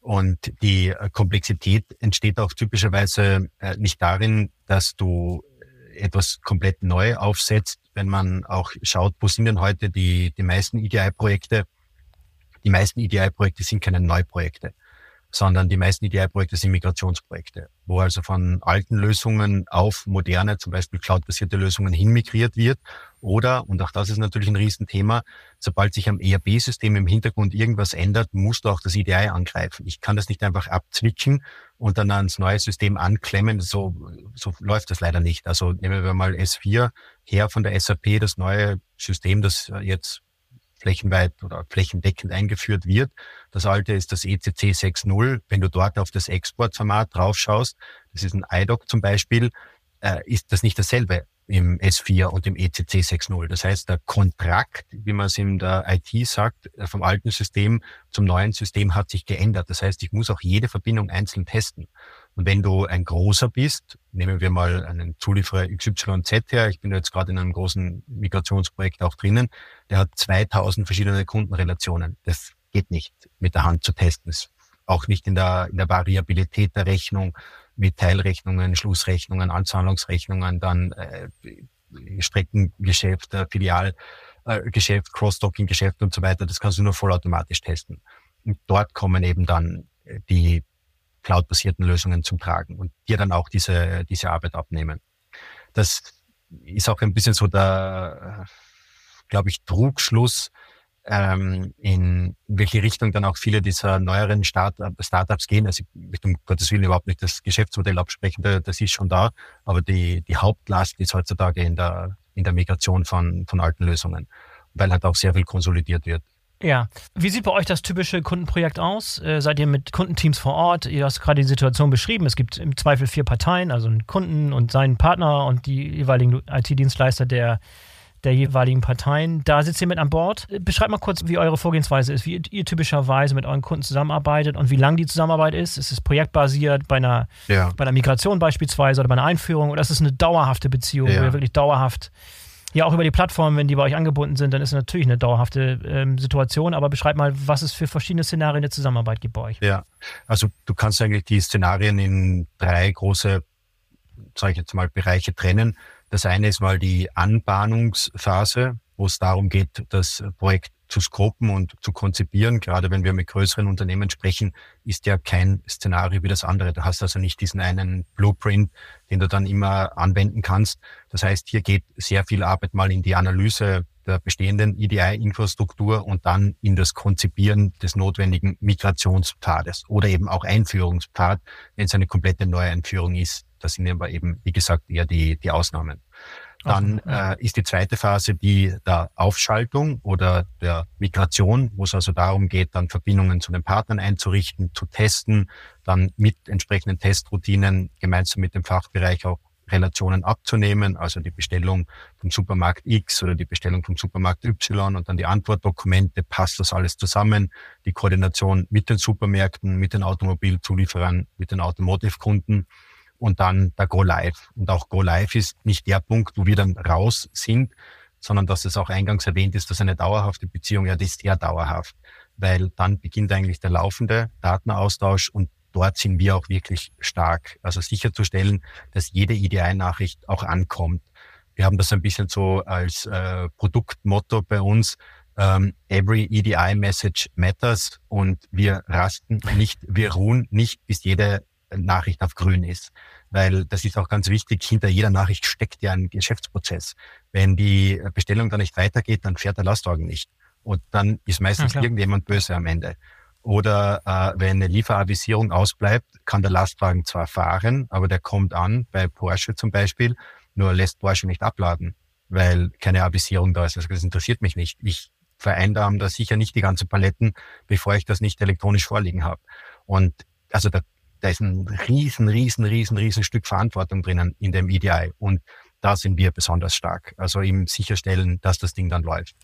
Speaker 2: Und die äh, Komplexität entsteht auch typischerweise äh, nicht darin, dass du äh, etwas komplett neu aufsetzt, wenn man auch schaut, wo sind denn heute die, die meisten EDI-Projekte, die meisten EDI-Projekte sind keine Neuprojekte, sondern die meisten EDI-Projekte sind Migrationsprojekte, wo also von alten Lösungen auf moderne, zum Beispiel cloud-basierte Lösungen hinmigriert wird. Oder, und auch das ist natürlich ein Riesenthema, sobald sich am ERP-System im Hintergrund irgendwas ändert, musst du auch das EDI angreifen. Ich kann das nicht einfach abzwicken und dann ans neue System anklemmen. So, so läuft das leider nicht. Also nehmen wir mal S4 her von der SAP, das neue System, das jetzt flächenweit oder flächendeckend eingeführt wird. Das alte ist das ECC 6.0. Wenn du dort auf das Exportformat draufschaust, das ist ein IDOC zum Beispiel, äh, ist das nicht dasselbe im S4 und im ECC 6.0. Das heißt, der Kontrakt, wie man es in der IT sagt, äh, vom alten System zum neuen System hat sich geändert. Das heißt, ich muss auch jede Verbindung einzeln testen. Und wenn du ein großer bist, nehmen wir mal einen Zulieferer XYZ her, ich bin jetzt gerade in einem großen Migrationsprojekt auch drinnen, der hat 2000 verschiedene Kundenrelationen. Das geht nicht mit der Hand zu testen. Das auch nicht in der, in der Variabilität der Rechnung mit Teilrechnungen, Schlussrechnungen, Anzahlungsrechnungen, dann äh, Streckengeschäft, äh, Filialgeschäft, äh, Cross-Docking-Geschäft und so weiter. Das kannst du nur vollautomatisch testen. Und dort kommen eben dann äh, die cloud-basierten Lösungen zum Tragen und dir dann auch diese, diese Arbeit abnehmen. Das ist auch ein bisschen so der, glaube ich, Trugschluss, ähm, in welche Richtung dann auch viele dieser neueren Start Startups gehen. Also ich möchte um Gottes Willen überhaupt nicht das Geschäftsmodell absprechen, das ist schon da, aber die, die Hauptlast ist heutzutage in der, in der Migration von, von alten Lösungen, weil halt auch sehr viel konsolidiert wird.
Speaker 1: Ja. Wie sieht bei euch das typische Kundenprojekt aus? Äh, seid ihr mit Kundenteams vor Ort? Ihr hast gerade die Situation beschrieben. Es gibt im Zweifel vier Parteien, also einen Kunden und seinen Partner und die jeweiligen IT-Dienstleister, der der jeweiligen Parteien. Da sitzt ihr mit an Bord. Beschreibt mal kurz, wie eure Vorgehensweise ist, wie ihr typischerweise mit euren Kunden zusammenarbeitet und wie lang die Zusammenarbeit ist. Ist es projektbasiert bei einer, ja. bei einer Migration beispielsweise oder bei einer Einführung oder ist es eine dauerhafte Beziehung, ja. wo ihr wirklich dauerhaft ja auch über die Plattform, wenn die bei euch angebunden sind, dann ist es natürlich eine dauerhafte ähm, Situation. Aber beschreib mal, was es für verschiedene Szenarien der Zusammenarbeit gibt bei euch.
Speaker 2: Ja, also du kannst eigentlich die Szenarien in drei große, sage ich jetzt mal, Bereiche trennen. Das eine ist mal die Anbahnungsphase, wo es darum geht, das Projekt zu skropen und zu konzipieren. Gerade wenn wir mit größeren Unternehmen sprechen, ist ja kein Szenario wie das andere. Du hast also nicht diesen einen Blueprint, den du dann immer anwenden kannst. Das heißt, hier geht sehr viel Arbeit mal in die Analyse der bestehenden EDI-Infrastruktur und dann in das Konzipieren des notwendigen Migrationspfades oder eben auch Einführungspfad, wenn es eine komplette Neueinführung ist. Das sind aber eben, wie gesagt, eher die, die Ausnahmen. Dann äh, ist die zweite Phase die der Aufschaltung oder der Migration, wo es also darum geht, dann Verbindungen zu den Partnern einzurichten, zu testen, dann mit entsprechenden Testroutinen gemeinsam mit dem Fachbereich auch Relationen abzunehmen, also die Bestellung vom Supermarkt X oder die Bestellung vom Supermarkt Y und dann die Antwortdokumente, passt das alles zusammen, die Koordination mit den Supermärkten, mit den Automobilzulieferern, mit den Automotive-Kunden und dann der Go Live. Und auch Go Live ist nicht der Punkt, wo wir dann raus sind, sondern dass es auch eingangs erwähnt ist, dass eine dauerhafte Beziehung, ja, die ist sehr dauerhaft, weil dann beginnt eigentlich der laufende Datenaustausch und dort sind wir auch wirklich stark. Also sicherzustellen, dass jede EDI-Nachricht auch ankommt. Wir haben das ein bisschen so als äh, Produktmotto bei uns. Ähm, every EDI Message matters und wir rasten nicht, wir ruhen nicht, bis jede Nachricht auf grün ist. Weil das ist auch ganz wichtig, hinter jeder Nachricht steckt ja ein Geschäftsprozess. Wenn die Bestellung dann nicht weitergeht, dann fährt der Lastwagen nicht. Und dann ist meistens ja, irgendjemand böse am Ende. Oder äh, wenn eine Lieferavisierung ausbleibt, kann der Lastwagen zwar fahren, aber der kommt an, bei Porsche zum Beispiel, nur lässt Porsche nicht abladen, weil keine Avisierung da ist. Also das interessiert mich nicht. Ich vereinnahme da sicher nicht die ganzen Paletten, bevor ich das nicht elektronisch vorliegen habe. Und also da da ist ein riesen, riesen, riesen, riesen Stück Verantwortung drinnen in dem EDI. Und da sind wir besonders stark. Also im Sicherstellen, dass das Ding dann läuft.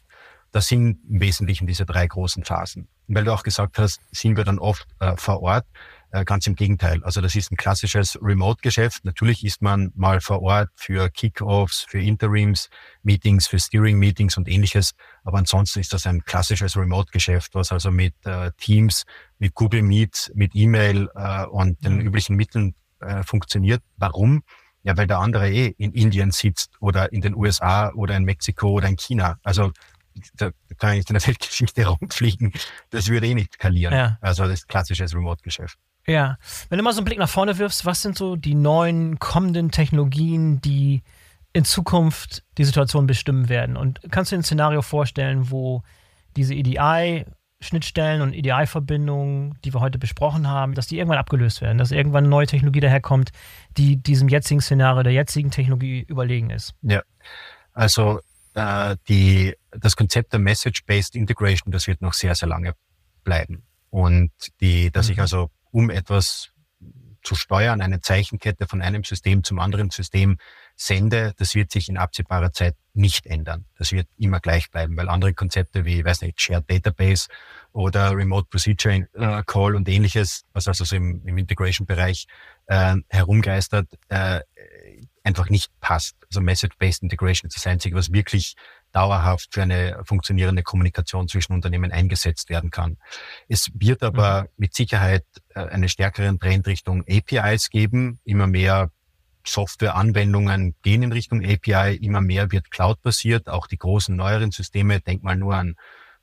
Speaker 2: Das sind im Wesentlichen diese drei großen Phasen. Weil du auch gesagt hast, sind wir dann oft äh, vor Ort. Äh, ganz im Gegenteil. Also das ist ein klassisches Remote-Geschäft. Natürlich ist man mal vor Ort für Kickoffs, für Interims, Meetings, für Steering-Meetings und ähnliches. Aber ansonsten ist das ein klassisches Remote-Geschäft, was also mit äh, Teams, mit Google Meet, mit E-Mail äh, und den üblichen Mitteln äh, funktioniert. Warum? Ja, weil der andere eh in Indien sitzt oder in den USA oder in Mexiko oder in China. Also da kann ich in der Weltgeschichte rumfliegen. Das würde eh nicht skalieren. Ja. Also das ist klassisches Remote-Geschäft.
Speaker 1: Ja, wenn du mal so einen Blick nach vorne wirfst, was sind so die neuen kommenden Technologien, die in Zukunft die Situation bestimmen werden? Und kannst du dir ein Szenario vorstellen, wo diese EDI Schnittstellen und EDI-Verbindungen, die wir heute besprochen haben, dass die irgendwann abgelöst werden, dass irgendwann eine neue Technologie daherkommt, die diesem jetzigen Szenario, der jetzigen Technologie überlegen ist.
Speaker 2: Ja, also äh, die, das Konzept der Message-Based Integration, das wird noch sehr, sehr lange bleiben. Und die, dass mhm. ich also um etwas zu steuern, eine Zeichenkette von einem System zum anderen System sende, das wird sich in absehbarer Zeit nicht ändern. Das wird immer gleich bleiben, weil andere Konzepte wie, weiß nicht, Shared Database oder Remote Procedure äh, Call und ähnliches, was also so im, im Integration-Bereich äh, herumgeistert, äh, einfach nicht passt. Also Message-Based Integration ist das Einzige, was wirklich dauerhaft für eine funktionierende Kommunikation zwischen Unternehmen eingesetzt werden kann. Es wird aber mhm. mit Sicherheit äh, einen stärkeren Trend Richtung APIs geben. Immer mehr Softwareanwendungen gehen in Richtung API, immer mehr wird Cloud-basiert. Auch die großen neueren Systeme, denk mal nur an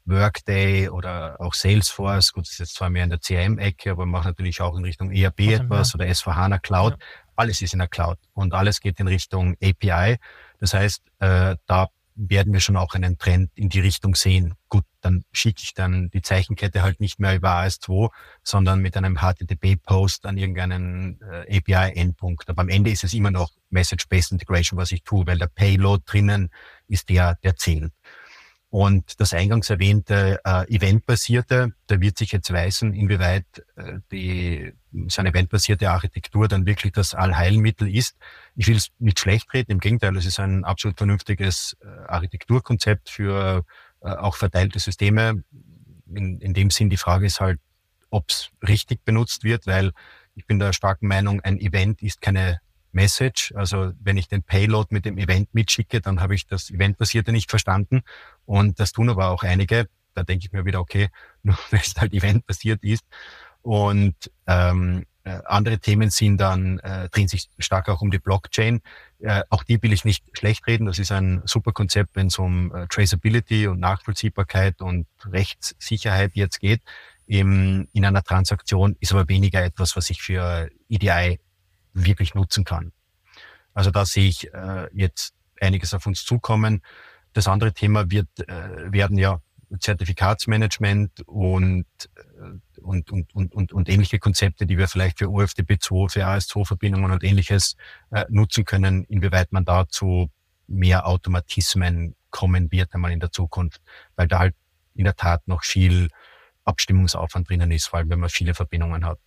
Speaker 2: Workday oder auch Salesforce, gut, das ist jetzt zwar mehr in der CRM-Ecke, aber man macht natürlich auch in Richtung ERP etwas oder S4HANA Cloud. Ja. Alles ist in der Cloud und alles geht in Richtung API. Das heißt, äh, da werden wir schon auch einen Trend in die Richtung sehen. Gut, dann schicke ich dann die Zeichenkette halt nicht mehr über AS2, sondern mit einem HTTP-Post an irgendeinen äh, API-Endpunkt. Aber am Ende ist es immer noch Message-Based Integration, was ich tue, weil der Payload drinnen ist der, der zählt. Und das eingangs erwähnte äh, Eventbasierte, da wird sich jetzt weisen, inwieweit äh, die, so eine eventbasierte Architektur dann wirklich das Allheilmittel ist. Ich will es nicht schlecht reden, im Gegenteil, es ist ein absolut vernünftiges äh, Architekturkonzept für äh, auch verteilte Systeme. In, in dem Sinn, die Frage ist halt, ob es richtig benutzt wird, weil ich bin der starken Meinung, ein Event ist keine Message. Also wenn ich den Payload mit dem Event mitschicke, dann habe ich das Eventbasierte nicht verstanden. Und das tun aber auch einige. Da denke ich mir wieder, okay, nur weil es halt eventbasiert ist. Und ähm, äh, andere Themen sind dann, äh, drehen sich stark auch um die Blockchain. Äh, auch die will ich nicht schlecht reden. Das ist ein super Konzept, wenn es um äh, Traceability und Nachvollziehbarkeit und Rechtssicherheit jetzt geht. Im, in einer Transaktion ist aber weniger etwas, was ich für EDI wirklich nutzen kann. Also da sehe ich äh, jetzt einiges auf uns zukommen. Das andere Thema wird äh, werden ja Zertifikatsmanagement und, äh, und, und, und, und, und ähnliche Konzepte, die wir vielleicht für UFTP2, für AS2-Verbindungen und ähnliches äh, nutzen können, inwieweit man da zu mehr Automatismen kommen wird einmal in der Zukunft, weil da halt in der Tat noch viel Abstimmungsaufwand drinnen ist, vor allem wenn man viele Verbindungen hat.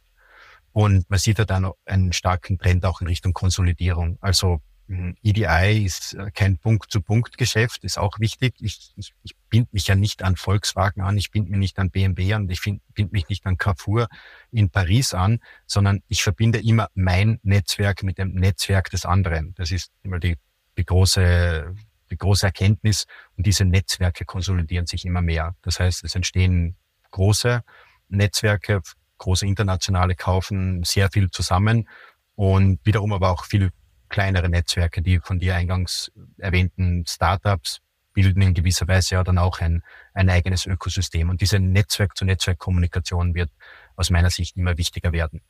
Speaker 2: Und man sieht ja dann einen starken Trend auch in Richtung Konsolidierung. Also hm, EDI ist äh, kein Punkt-zu-Punkt-Geschäft, ist auch wichtig. Ich, ich, ich bind mich ja nicht an Volkswagen an, ich bind mich nicht an BMW an, ich bind mich nicht an Carrefour in Paris an, sondern ich verbinde immer mein Netzwerk mit dem Netzwerk des anderen. Das ist immer die, die große die große Erkenntnis und diese Netzwerke konsolidieren sich immer mehr. Das heißt, es entstehen große Netzwerke, große internationale kaufen sehr viel zusammen und wiederum aber auch viel kleinere Netzwerke, die von dir eingangs erwähnten Startups bilden in gewisser Weise ja dann auch ein, ein eigenes Ökosystem. Und diese Netzwerk-zu-Netzwerk-Kommunikation wird aus meiner Sicht immer wichtiger werden.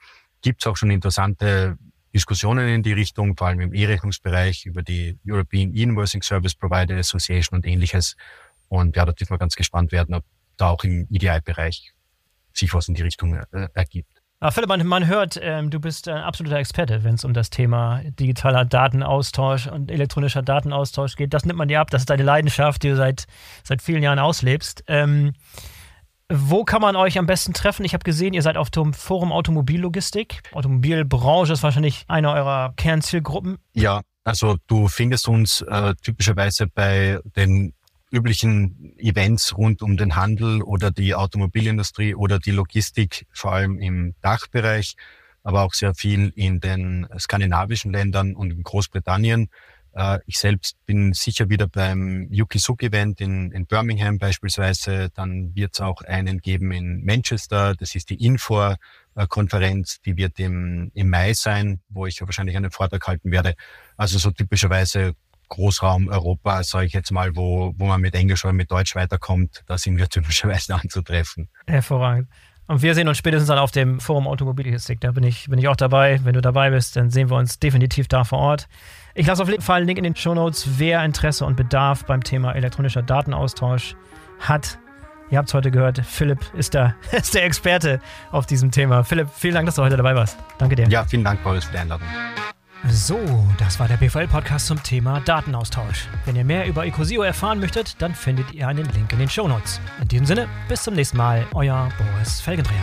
Speaker 2: Gibt es auch schon interessante Diskussionen in die Richtung, vor allem im E-Rechnungsbereich über die European E-Invoicing Service Provider Association und ähnliches. Und ja, da dürfen wir ganz gespannt werden, ob da auch im EDI-Bereich sich was in die Richtung äh, ergibt.
Speaker 1: Aber Philipp, man, man hört, ähm, du bist ein absoluter Experte, wenn es um das Thema digitaler Datenaustausch und elektronischer Datenaustausch geht. Das nimmt man dir ab. Das ist deine Leidenschaft, die du seit, seit vielen Jahren auslebst. Ähm, wo kann man euch am besten treffen? Ich habe gesehen, ihr seid auf dem Forum Automobillogistik. Automobilbranche ist wahrscheinlich eine eurer Kernzielgruppen.
Speaker 2: Ja, also du findest uns äh, typischerweise bei den üblichen Events rund um den Handel oder die Automobilindustrie oder die Logistik, vor allem im Dachbereich, aber auch sehr viel in den skandinavischen Ländern und in Großbritannien. Äh, ich selbst bin sicher wieder beim Yuki Suk Event in, in Birmingham beispielsweise. Dann wird es auch einen geben in Manchester. Das ist die Infor Konferenz, die wird im, im Mai sein, wo ich wahrscheinlich einen Vortrag halten werde. Also so typischerweise Großraum Europa, sage ich jetzt mal, wo, wo man mit Englisch oder mit Deutsch weiterkommt, da sind wir typischerweise anzutreffen.
Speaker 1: Hervorragend. Und wir sehen uns spätestens dann auf dem Forum Automobilistik. Da bin ich, bin ich auch dabei. Wenn du dabei bist, dann sehen wir uns definitiv da vor Ort. Ich lasse auf jeden Fall einen Link in den Show Notes, wer Interesse und Bedarf beim Thema elektronischer Datenaustausch hat. Ihr habt es heute gehört, Philipp ist der, ist der Experte auf diesem Thema. Philipp, vielen Dank, dass du heute dabei warst. Danke dir.
Speaker 2: Ja, vielen Dank, Boris, für die Einladung.
Speaker 1: So, das war der BVL-Podcast zum Thema Datenaustausch. Wenn ihr mehr über Ecosio erfahren möchtet, dann findet ihr einen Link in den Shownotes. In diesem Sinne, bis zum nächsten Mal, euer Boris Felgendreher.